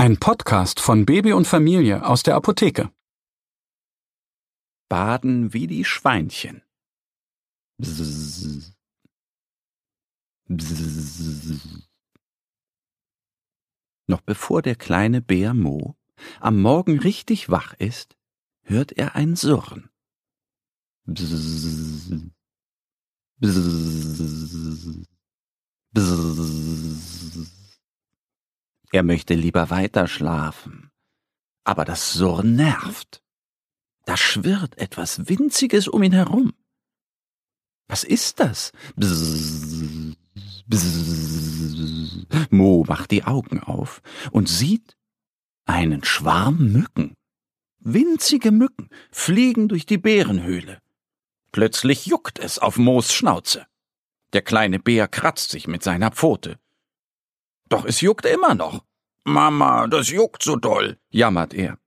Ein Podcast von Baby und Familie aus der Apotheke. Baden wie die Schweinchen. Bzzz. Bzzz. Noch bevor der kleine Bär Mo am Morgen richtig wach ist, hört er ein Surren. Bzzz. Bzzz. Bzzz. Er möchte lieber weiter schlafen. Aber das Surren nervt. Da schwirrt etwas Winziges um ihn herum. Was ist das? Bzzz, bzzz. Mo macht die Augen auf und sieht einen Schwarm Mücken. Winzige Mücken fliegen durch die Bärenhöhle. Plötzlich juckt es auf Moos Schnauze. Der kleine Bär kratzt sich mit seiner Pfote. Doch es juckt immer noch. Mama, das juckt so doll, jammert er.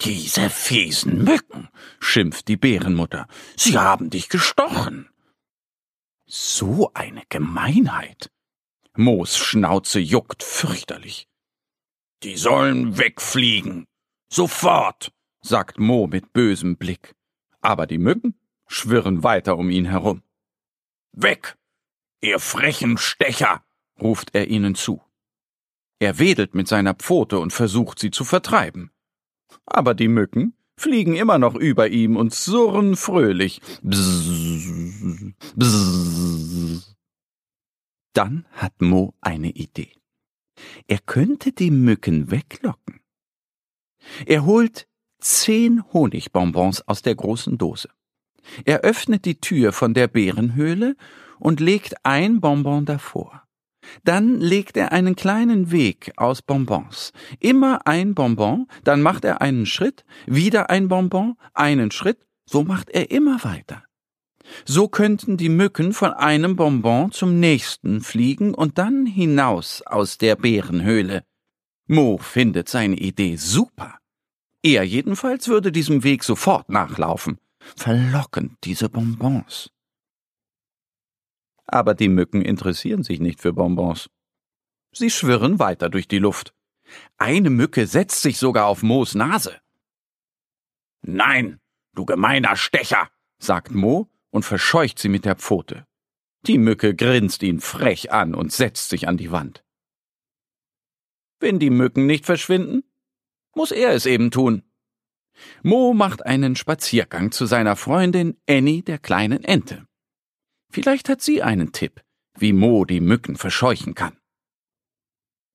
Diese fiesen Mücken, schimpft die Bärenmutter. Sie haben dich gestochen. So eine Gemeinheit. Moos Schnauze juckt fürchterlich. Die sollen wegfliegen. Sofort, sagt Mo mit bösem Blick. Aber die Mücken schwirren weiter um ihn herum. Weg, ihr frechen Stecher, ruft er ihnen zu. Er wedelt mit seiner Pfote und versucht sie zu vertreiben. Aber die Mücken fliegen immer noch über ihm und surren fröhlich. Bzzz, bzzz. Dann hat Mo eine Idee. Er könnte die Mücken weglocken. Er holt zehn Honigbonbons aus der großen Dose. Er öffnet die Tür von der Bärenhöhle und legt ein Bonbon davor. Dann legt er einen kleinen Weg aus Bonbons. Immer ein Bonbon, dann macht er einen Schritt, wieder ein Bonbon, einen Schritt, so macht er immer weiter. So könnten die Mücken von einem Bonbon zum nächsten fliegen und dann hinaus aus der Bärenhöhle. Mo findet seine Idee super. Er jedenfalls würde diesem Weg sofort nachlaufen. Verlockend diese Bonbons aber die Mücken interessieren sich nicht für Bonbons. Sie schwirren weiter durch die Luft. Eine Mücke setzt sich sogar auf Moos Nase. Nein, du gemeiner Stecher, sagt Mo und verscheucht sie mit der Pfote. Die Mücke grinst ihn frech an und setzt sich an die Wand. Wenn die Mücken nicht verschwinden, muss er es eben tun. Mo macht einen Spaziergang zu seiner Freundin Annie der kleinen Ente. Vielleicht hat sie einen Tipp, wie Mo die Mücken verscheuchen kann.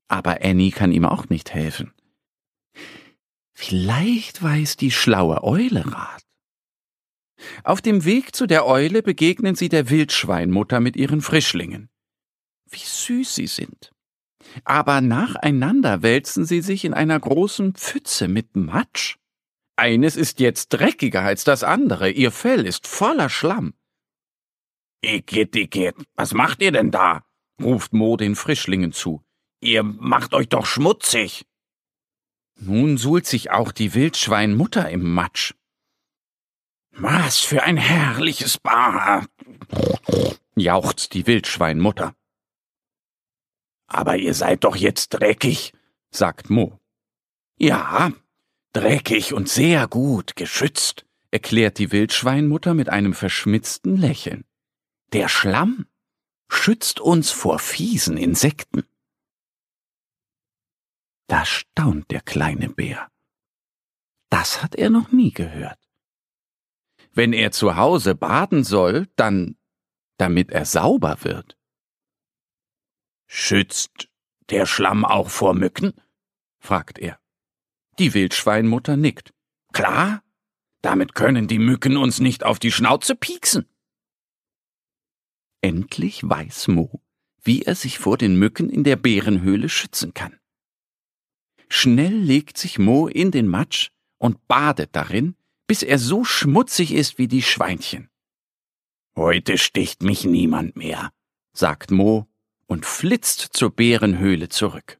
Aber Annie kann ihm auch nicht helfen. Vielleicht weiß die schlaue Eule Rat. Auf dem Weg zu der Eule begegnen sie der Wildschweinmutter mit ihren Frischlingen. Wie süß sie sind. Aber nacheinander wälzen sie sich in einer großen Pfütze mit Matsch. Eines ist jetzt dreckiger als das andere, ihr Fell ist voller Schlamm. Igitt, Igitt, was macht ihr denn da? ruft Mo den Frischlingen zu. Ihr macht euch doch schmutzig. Nun suhlt sich auch die Wildschweinmutter im Matsch. Was für ein herrliches Bad, jauchzt die Wildschweinmutter. Aber ihr seid doch jetzt dreckig, sagt Mo. Ja, dreckig und sehr gut geschützt, erklärt die Wildschweinmutter mit einem verschmitzten Lächeln. Der Schlamm schützt uns vor fiesen Insekten. Da staunt der kleine Bär. Das hat er noch nie gehört. Wenn er zu Hause baden soll, dann damit er sauber wird. Schützt der Schlamm auch vor Mücken? fragt er. Die Wildschweinmutter nickt. Klar, damit können die Mücken uns nicht auf die Schnauze pieksen. Endlich weiß Mo, wie er sich vor den Mücken in der Bärenhöhle schützen kann. Schnell legt sich Mo in den Matsch und badet darin, bis er so schmutzig ist wie die Schweinchen. Heute sticht mich niemand mehr, sagt Mo und flitzt zur Bärenhöhle zurück.